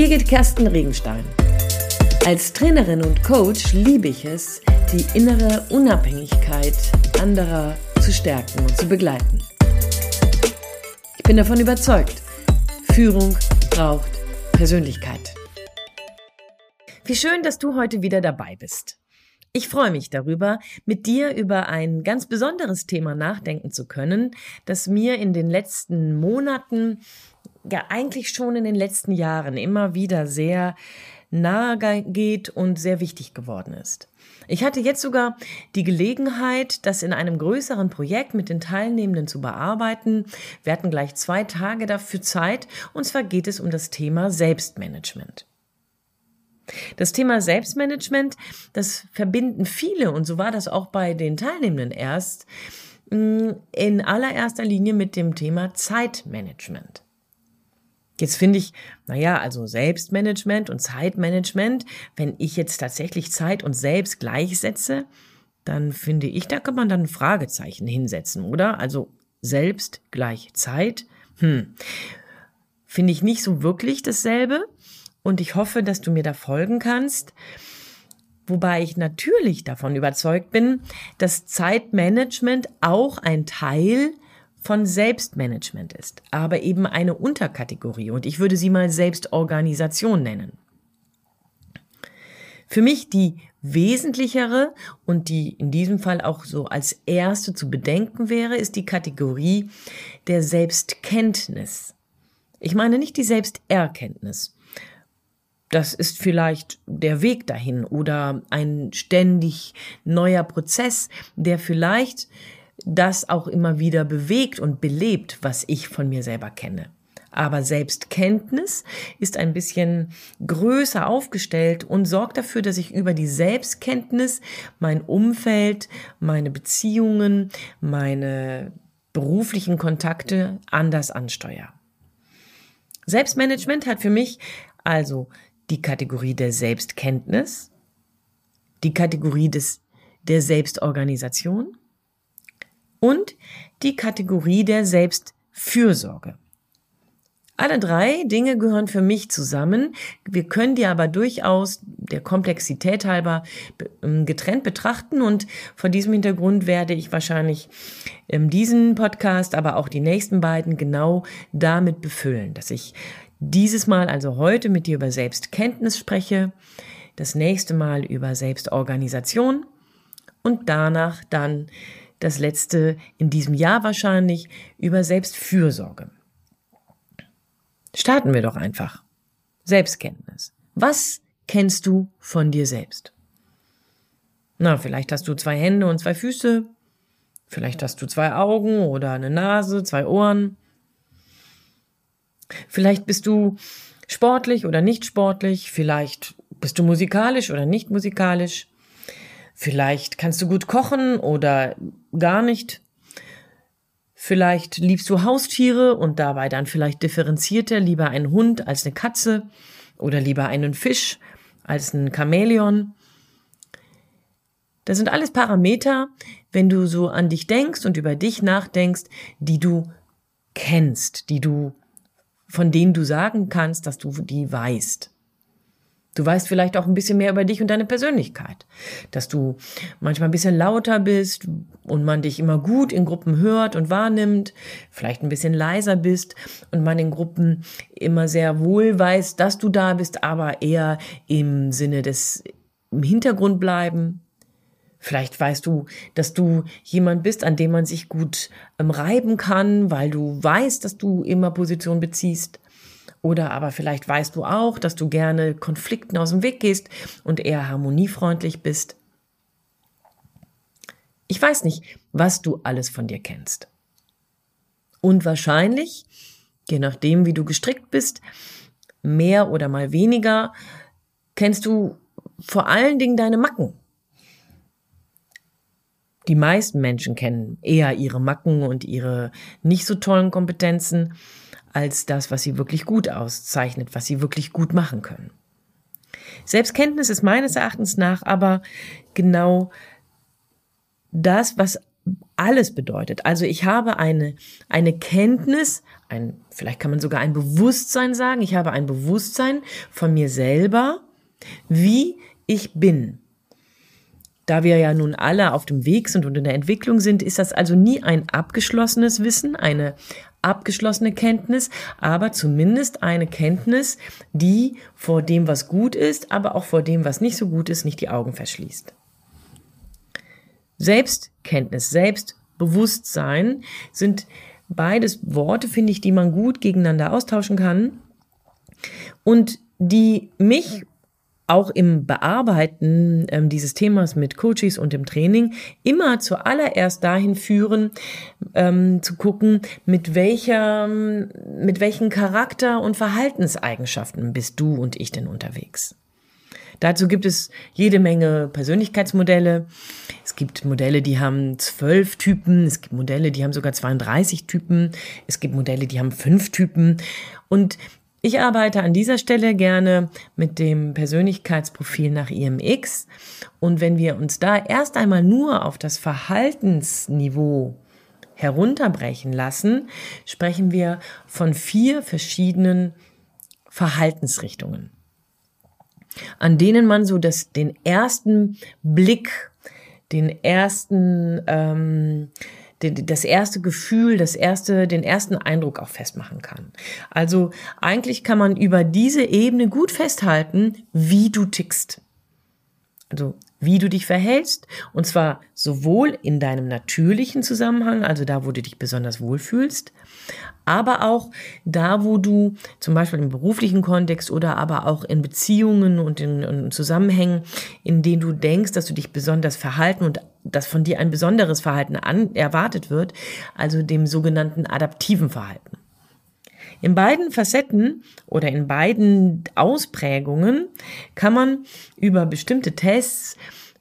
Birgit Kersten Regenstein. Als Trainerin und Coach liebe ich es, die innere Unabhängigkeit anderer zu stärken und zu begleiten. Ich bin davon überzeugt, Führung braucht Persönlichkeit. Wie schön, dass du heute wieder dabei bist. Ich freue mich darüber, mit dir über ein ganz besonderes Thema nachdenken zu können, das mir in den letzten Monaten, ja eigentlich schon in den letzten Jahren immer wieder sehr nahe geht und sehr wichtig geworden ist. Ich hatte jetzt sogar die Gelegenheit, das in einem größeren Projekt mit den Teilnehmenden zu bearbeiten. Wir hatten gleich zwei Tage dafür Zeit, und zwar geht es um das Thema Selbstmanagement. Das Thema Selbstmanagement, das verbinden viele, und so war das auch bei den Teilnehmenden erst, mm, in allererster Linie mit dem Thema Zeitmanagement. Jetzt finde ich, naja, also Selbstmanagement und Zeitmanagement, wenn ich jetzt tatsächlich Zeit und Selbst gleichsetze, dann finde ich, da kann man dann ein Fragezeichen hinsetzen, oder? Also Selbst gleich Zeit, hm, finde ich nicht so wirklich dasselbe und ich hoffe, dass du mir da folgen kannst. Wobei ich natürlich davon überzeugt bin, dass Zeitmanagement auch ein Teil von Selbstmanagement ist, aber eben eine Unterkategorie und ich würde sie mal Selbstorganisation nennen. Für mich die wesentlichere und die in diesem Fall auch so als erste zu bedenken wäre, ist die Kategorie der Selbstkenntnis. Ich meine nicht die Selbsterkenntnis. Das ist vielleicht der Weg dahin oder ein ständig neuer Prozess, der vielleicht das auch immer wieder bewegt und belebt, was ich von mir selber kenne. Aber Selbstkenntnis ist ein bisschen größer aufgestellt und sorgt dafür, dass ich über die Selbstkenntnis mein Umfeld, meine Beziehungen, meine beruflichen Kontakte anders ansteuere. Selbstmanagement hat für mich also die Kategorie der Selbstkenntnis, die Kategorie des, der Selbstorganisation und die Kategorie der Selbstfürsorge. Alle drei Dinge gehören für mich zusammen. Wir können die aber durchaus der Komplexität halber ähm, getrennt betrachten und vor diesem Hintergrund werde ich wahrscheinlich ähm, diesen Podcast, aber auch die nächsten beiden genau damit befüllen, dass ich dieses Mal also heute mit dir über Selbstkenntnis spreche, das nächste Mal über Selbstorganisation und danach dann das letzte in diesem Jahr wahrscheinlich über Selbstfürsorge. Starten wir doch einfach. Selbstkenntnis. Was kennst du von dir selbst? Na, vielleicht hast du zwei Hände und zwei Füße. Vielleicht hast du zwei Augen oder eine Nase, zwei Ohren. Vielleicht bist du sportlich oder nicht sportlich. Vielleicht bist du musikalisch oder nicht musikalisch. Vielleicht kannst du gut kochen oder gar nicht. Vielleicht liebst du Haustiere und dabei dann vielleicht differenzierter lieber einen Hund als eine Katze oder lieber einen Fisch als ein Chamäleon. Das sind alles Parameter, wenn du so an dich denkst und über dich nachdenkst, die du kennst, die du von denen du sagen kannst, dass du die weißt. Du weißt vielleicht auch ein bisschen mehr über dich und deine Persönlichkeit, dass du manchmal ein bisschen lauter bist und man dich immer gut in Gruppen hört und wahrnimmt, vielleicht ein bisschen leiser bist und man in Gruppen immer sehr wohl weiß, dass du da bist, aber eher im Sinne des im Hintergrund bleiben. Vielleicht weißt du, dass du jemand bist, an dem man sich gut ähm, reiben kann, weil du weißt, dass du immer Position beziehst. Oder aber vielleicht weißt du auch, dass du gerne Konflikten aus dem Weg gehst und eher harmoniefreundlich bist. Ich weiß nicht, was du alles von dir kennst. Und wahrscheinlich, je nachdem, wie du gestrickt bist, mehr oder mal weniger, kennst du vor allen Dingen deine Macken. Die meisten Menschen kennen eher ihre Macken und ihre nicht so tollen Kompetenzen als das, was sie wirklich gut auszeichnet, was sie wirklich gut machen können. Selbstkenntnis ist meines Erachtens nach aber genau das, was alles bedeutet. Also ich habe eine, eine Kenntnis, ein, vielleicht kann man sogar ein Bewusstsein sagen. Ich habe ein Bewusstsein von mir selber, wie ich bin. Da wir ja nun alle auf dem Weg sind und in der Entwicklung sind, ist das also nie ein abgeschlossenes Wissen, eine abgeschlossene Kenntnis, aber zumindest eine Kenntnis, die vor dem, was gut ist, aber auch vor dem, was nicht so gut ist, nicht die Augen verschließt. Selbstkenntnis, Selbstbewusstsein sind beides Worte, finde ich, die man gut gegeneinander austauschen kann und die mich auch im Bearbeiten ähm, dieses Themas mit Coaches und im Training immer zuallererst dahin führen, ähm, zu gucken, mit welcher, mit welchen Charakter- und Verhaltenseigenschaften bist du und ich denn unterwegs. Dazu gibt es jede Menge Persönlichkeitsmodelle. Es gibt Modelle, die haben zwölf Typen. Es gibt Modelle, die haben sogar 32 Typen. Es gibt Modelle, die haben fünf Typen. Und ich arbeite an dieser Stelle gerne mit dem Persönlichkeitsprofil nach IMX. Und wenn wir uns da erst einmal nur auf das Verhaltensniveau herunterbrechen lassen, sprechen wir von vier verschiedenen Verhaltensrichtungen, an denen man so das, den ersten Blick, den ersten, ähm, das erste Gefühl, das erste, den ersten Eindruck auch festmachen kann. Also eigentlich kann man über diese Ebene gut festhalten, wie du tickst. Also wie du dich verhältst, und zwar sowohl in deinem natürlichen Zusammenhang, also da, wo du dich besonders wohlfühlst, aber auch da, wo du zum Beispiel im beruflichen Kontext oder aber auch in Beziehungen und in, in Zusammenhängen, in denen du denkst, dass du dich besonders verhalten und dass von dir ein besonderes Verhalten an, erwartet wird, also dem sogenannten adaptiven Verhalten. In beiden Facetten oder in beiden Ausprägungen kann man über bestimmte Tests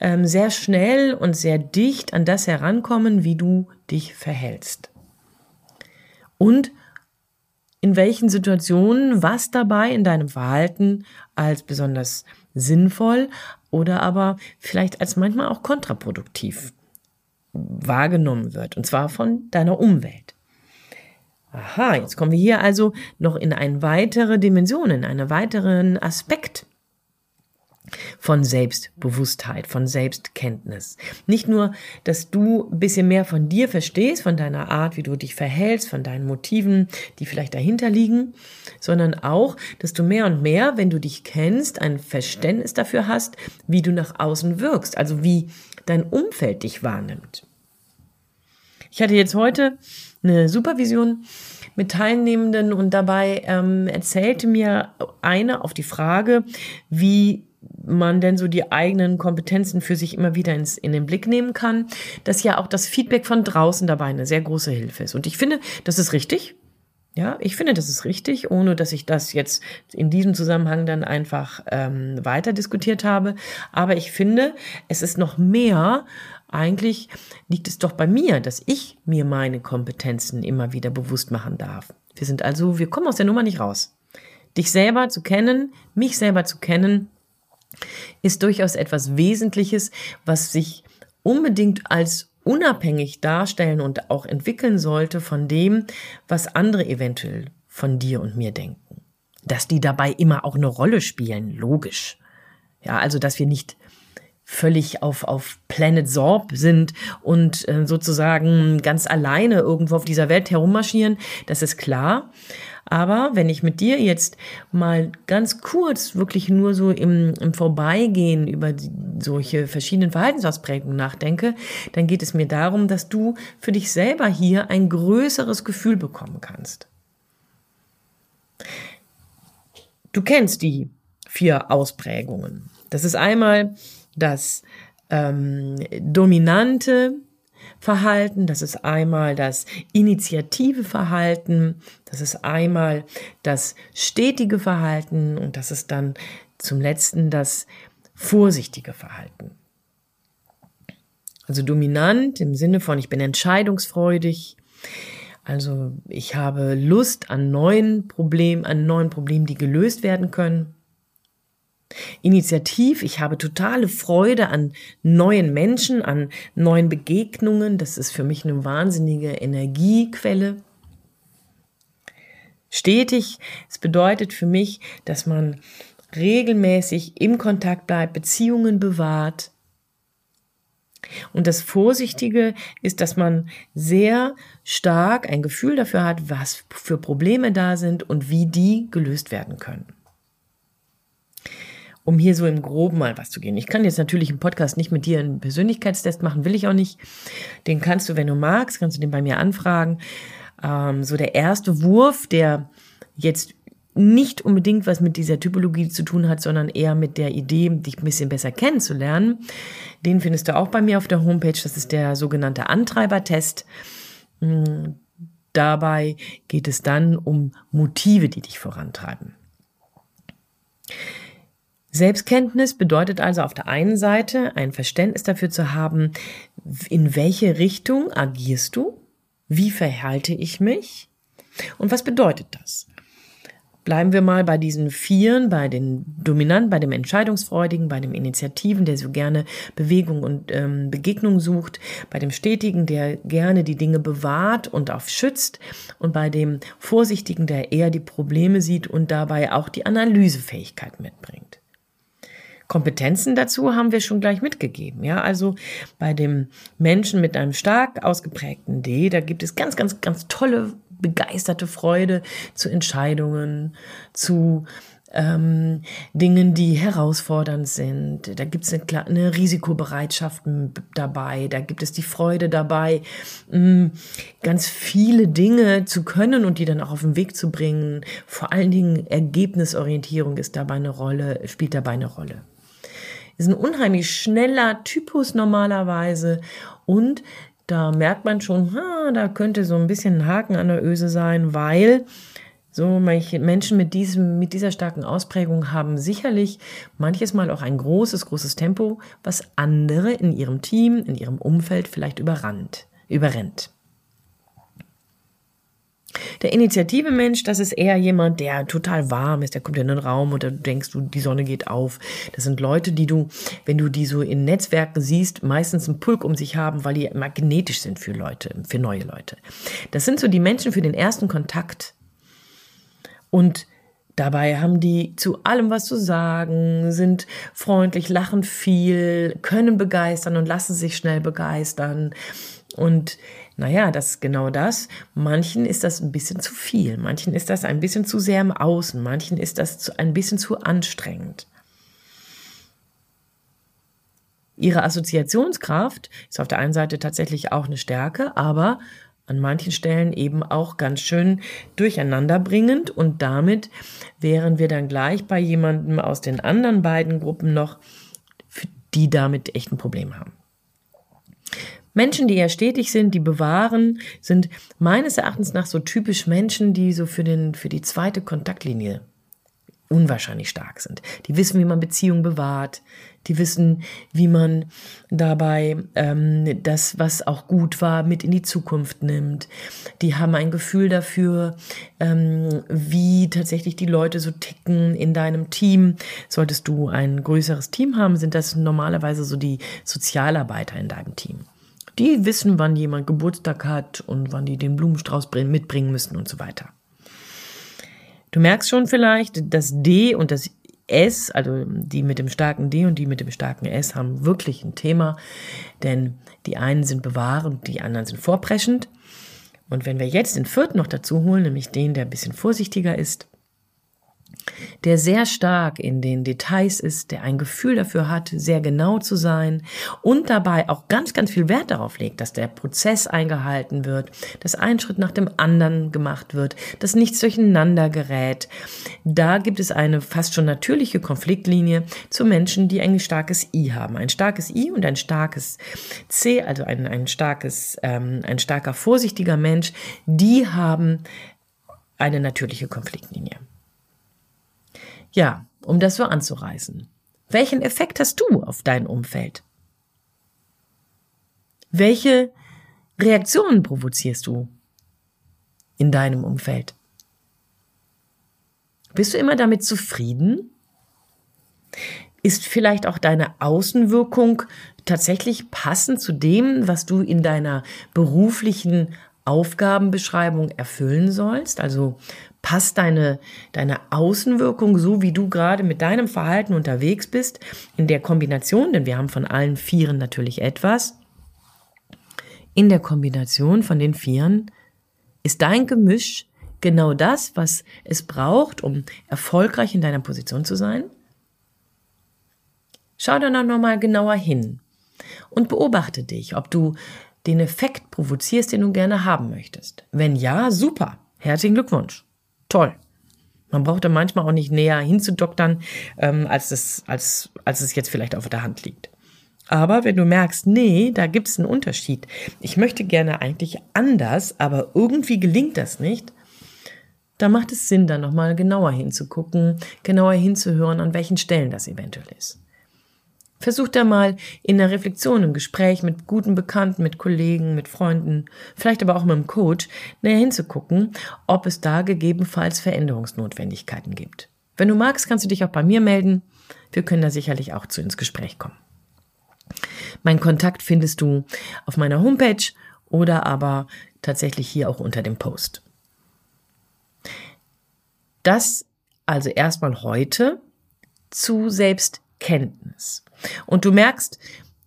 ähm, sehr schnell und sehr dicht an das herankommen, wie du dich verhältst. Und in welchen Situationen was dabei in deinem Verhalten als besonders sinnvoll oder aber vielleicht als manchmal auch kontraproduktiv wahrgenommen wird, und zwar von deiner Umwelt. Aha, jetzt kommen wir hier also noch in eine weitere Dimension, in einen weiteren Aspekt von Selbstbewusstheit, von Selbstkenntnis. Nicht nur, dass du ein bisschen mehr von dir verstehst, von deiner Art, wie du dich verhältst, von deinen Motiven, die vielleicht dahinter liegen, sondern auch, dass du mehr und mehr, wenn du dich kennst, ein Verständnis dafür hast, wie du nach außen wirkst, also wie dein Umfeld dich wahrnimmt. Ich hatte jetzt heute eine Supervision mit Teilnehmenden und dabei ähm, erzählte mir eine auf die Frage, wie man denn so die eigenen Kompetenzen für sich immer wieder ins, in den Blick nehmen kann, dass ja auch das Feedback von draußen dabei eine sehr große Hilfe ist. Und ich finde, das ist richtig. Ja, ich finde, das ist richtig, ohne dass ich das jetzt in diesem Zusammenhang dann einfach ähm, weiter diskutiert habe. Aber ich finde, es ist noch mehr eigentlich liegt es doch bei mir, dass ich mir meine Kompetenzen immer wieder bewusst machen darf. Wir sind also, wir kommen aus der Nummer nicht raus. Dich selber zu kennen, mich selber zu kennen, ist durchaus etwas Wesentliches, was sich unbedingt als unabhängig darstellen und auch entwickeln sollte von dem, was andere eventuell von dir und mir denken. Dass die dabei immer auch eine Rolle spielen, logisch. Ja, also dass wir nicht völlig auf, auf Planet Sorb sind und äh, sozusagen ganz alleine irgendwo auf dieser Welt herummarschieren, das ist klar. Aber wenn ich mit dir jetzt mal ganz kurz, wirklich nur so im, im Vorbeigehen über solche verschiedenen Verhaltensausprägungen nachdenke, dann geht es mir darum, dass du für dich selber hier ein größeres Gefühl bekommen kannst. Du kennst die vier Ausprägungen. Das ist einmal das ähm, dominante Verhalten, das ist einmal das initiative Verhalten, das ist einmal das stetige Verhalten und das ist dann zum letzten das vorsichtige Verhalten. Also dominant im Sinne von ich bin entscheidungsfreudig, also ich habe Lust an neuen Problemen, an neuen Problemen, die gelöst werden können. Initiativ, ich habe totale Freude an neuen Menschen, an neuen Begegnungen. Das ist für mich eine wahnsinnige Energiequelle. Stetig, es bedeutet für mich, dass man regelmäßig im Kontakt bleibt, Beziehungen bewahrt. Und das Vorsichtige ist, dass man sehr stark ein Gefühl dafür hat, was für Probleme da sind und wie die gelöst werden können um hier so im Groben mal was zu gehen. Ich kann jetzt natürlich im Podcast nicht mit dir einen Persönlichkeitstest machen, will ich auch nicht. Den kannst du, wenn du magst, kannst du den bei mir anfragen. Ähm, so der erste Wurf, der jetzt nicht unbedingt was mit dieser Typologie zu tun hat, sondern eher mit der Idee, dich ein bisschen besser kennenzulernen. Den findest du auch bei mir auf der Homepage. Das ist der sogenannte Antreibertest. Hm, dabei geht es dann um Motive, die dich vorantreiben. Selbstkenntnis bedeutet also auf der einen Seite ein Verständnis dafür zu haben, in welche Richtung agierst du, wie verhalte ich mich und was bedeutet das? Bleiben wir mal bei diesen Vieren, bei den Dominanten, bei dem Entscheidungsfreudigen, bei dem Initiativen, der so gerne Bewegung und ähm, Begegnung sucht, bei dem Stetigen, der gerne die Dinge bewahrt und auf schützt und bei dem Vorsichtigen, der eher die Probleme sieht und dabei auch die Analysefähigkeit mitbringt. Kompetenzen dazu haben wir schon gleich mitgegeben. Ja, also bei dem Menschen mit einem stark ausgeprägten D, da gibt es ganz, ganz, ganz tolle, begeisterte Freude zu Entscheidungen, zu ähm, Dingen, die herausfordernd sind. Da gibt es eine, eine, Risikobereitschaft dabei. Da gibt es die Freude dabei, ganz viele Dinge zu können und die dann auch auf den Weg zu bringen. Vor allen Dingen Ergebnisorientierung ist dabei eine Rolle, spielt dabei eine Rolle ist ein unheimlich schneller Typus normalerweise und da merkt man schon, ha, da könnte so ein bisschen ein Haken an der Öse sein, weil so manche Menschen mit diesem, mit dieser starken Ausprägung haben sicherlich manches Mal auch ein großes, großes Tempo, was andere in ihrem Team, in ihrem Umfeld vielleicht überrannt, überrennt. Der Initiative Mensch, das ist eher jemand, der total warm ist, der kommt in den Raum und da denkst du, die Sonne geht auf. Das sind Leute, die du, wenn du die so in Netzwerken siehst, meistens einen Pulk um sich haben, weil die magnetisch sind für Leute, für neue Leute. Das sind so die Menschen für den ersten Kontakt. Und Dabei haben die zu allem was zu sagen, sind freundlich, lachen viel, können begeistern und lassen sich schnell begeistern. Und naja, das ist genau das. Manchen ist das ein bisschen zu viel, manchen ist das ein bisschen zu sehr im Außen, manchen ist das ein bisschen zu anstrengend. Ihre Assoziationskraft ist auf der einen Seite tatsächlich auch eine Stärke, aber an manchen Stellen eben auch ganz schön durcheinanderbringend und damit wären wir dann gleich bei jemandem aus den anderen beiden Gruppen noch, die damit echt ein Problem haben. Menschen, die eher stetig sind, die bewahren, sind meines Erachtens nach so typisch Menschen, die so für den, für die zweite Kontaktlinie unwahrscheinlich stark sind. Die wissen, wie man Beziehungen bewahrt. Die wissen, wie man dabei ähm, das, was auch gut war, mit in die Zukunft nimmt. Die haben ein Gefühl dafür, ähm, wie tatsächlich die Leute so ticken in deinem Team. Solltest du ein größeres Team haben, sind das normalerweise so die Sozialarbeiter in deinem Team. Die wissen, wann jemand Geburtstag hat und wann die den Blumenstrauß mitbringen müssen und so weiter. Du merkst schon vielleicht, das D und das S, also die mit dem starken D und die mit dem starken S, haben wirklich ein Thema, denn die einen sind bewahrend, die anderen sind vorpreschend. Und wenn wir jetzt den vierten noch dazu holen, nämlich den, der ein bisschen vorsichtiger ist, der sehr stark in den Details ist, der ein Gefühl dafür hat, sehr genau zu sein und dabei auch ganz, ganz viel Wert darauf legt, dass der Prozess eingehalten wird, dass ein Schritt nach dem anderen gemacht wird, dass nichts durcheinander gerät. Da gibt es eine fast schon natürliche Konfliktlinie zu Menschen, die ein starkes I haben. Ein starkes I und ein starkes C, also ein, ein starkes, ähm, ein starker, vorsichtiger Mensch, die haben eine natürliche Konfliktlinie. Ja, um das so anzureißen. Welchen Effekt hast du auf dein Umfeld? Welche Reaktionen provozierst du in deinem Umfeld? Bist du immer damit zufrieden? Ist vielleicht auch deine Außenwirkung tatsächlich passend zu dem, was du in deiner beruflichen Aufgabenbeschreibung erfüllen sollst? Also passt deine, deine Außenwirkung so, wie du gerade mit deinem Verhalten unterwegs bist, in der Kombination, denn wir haben von allen Vieren natürlich etwas, in der Kombination von den Vieren ist dein Gemisch genau das, was es braucht, um erfolgreich in deiner Position zu sein? Schau dann auch nochmal genauer hin und beobachte dich, ob du den Effekt provozierst, den du gerne haben möchtest. Wenn ja, super. Herzlichen Glückwunsch. Toll. Man braucht da manchmal auch nicht näher hinzudoktern, ähm, als, es, als, als es jetzt vielleicht auf der Hand liegt. Aber wenn du merkst, nee, da gibt es einen Unterschied. Ich möchte gerne eigentlich anders, aber irgendwie gelingt das nicht. Da macht es Sinn, da nochmal genauer hinzugucken, genauer hinzuhören, an welchen Stellen das eventuell ist. Versuch da mal in der Reflexion, im Gespräch mit guten Bekannten, mit Kollegen, mit Freunden, vielleicht aber auch mit dem Coach, näher hinzugucken, ob es da gegebenenfalls Veränderungsnotwendigkeiten gibt. Wenn du magst, kannst du dich auch bei mir melden. Wir können da sicherlich auch zu ins Gespräch kommen. Mein Kontakt findest du auf meiner Homepage oder aber tatsächlich hier auch unter dem Post. Das also erstmal heute zu Selbstkenntnis. Und du merkst,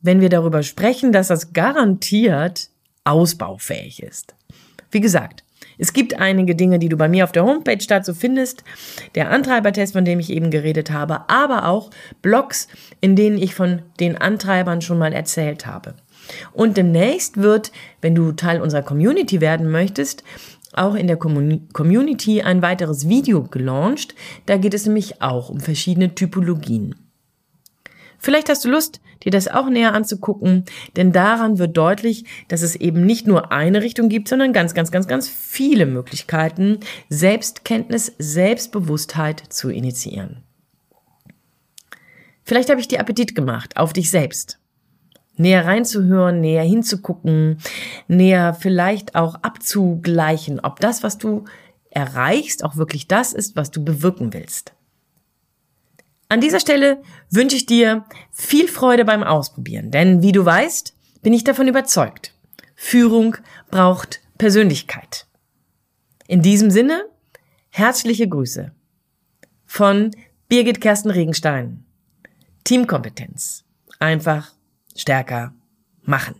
wenn wir darüber sprechen, dass das garantiert ausbaufähig ist. Wie gesagt, es gibt einige Dinge, die du bei mir auf der Homepage dazu findest. Der Antreibertest, von dem ich eben geredet habe, aber auch Blogs, in denen ich von den Antreibern schon mal erzählt habe. Und demnächst wird, wenn du Teil unserer Community werden möchtest, auch in der Community ein weiteres Video gelauncht. Da geht es nämlich auch um verschiedene Typologien. Vielleicht hast du Lust, dir das auch näher anzugucken, denn daran wird deutlich, dass es eben nicht nur eine Richtung gibt, sondern ganz, ganz, ganz, ganz viele Möglichkeiten, Selbstkenntnis, Selbstbewusstheit zu initiieren. Vielleicht habe ich dir Appetit gemacht auf dich selbst. Näher reinzuhören, näher hinzugucken, näher vielleicht auch abzugleichen, ob das, was du erreichst, auch wirklich das ist, was du bewirken willst. An dieser Stelle wünsche ich dir viel Freude beim Ausprobieren, denn wie du weißt, bin ich davon überzeugt. Führung braucht Persönlichkeit. In diesem Sinne, herzliche Grüße von Birgit Kersten Regenstein. Teamkompetenz. Einfach stärker machen.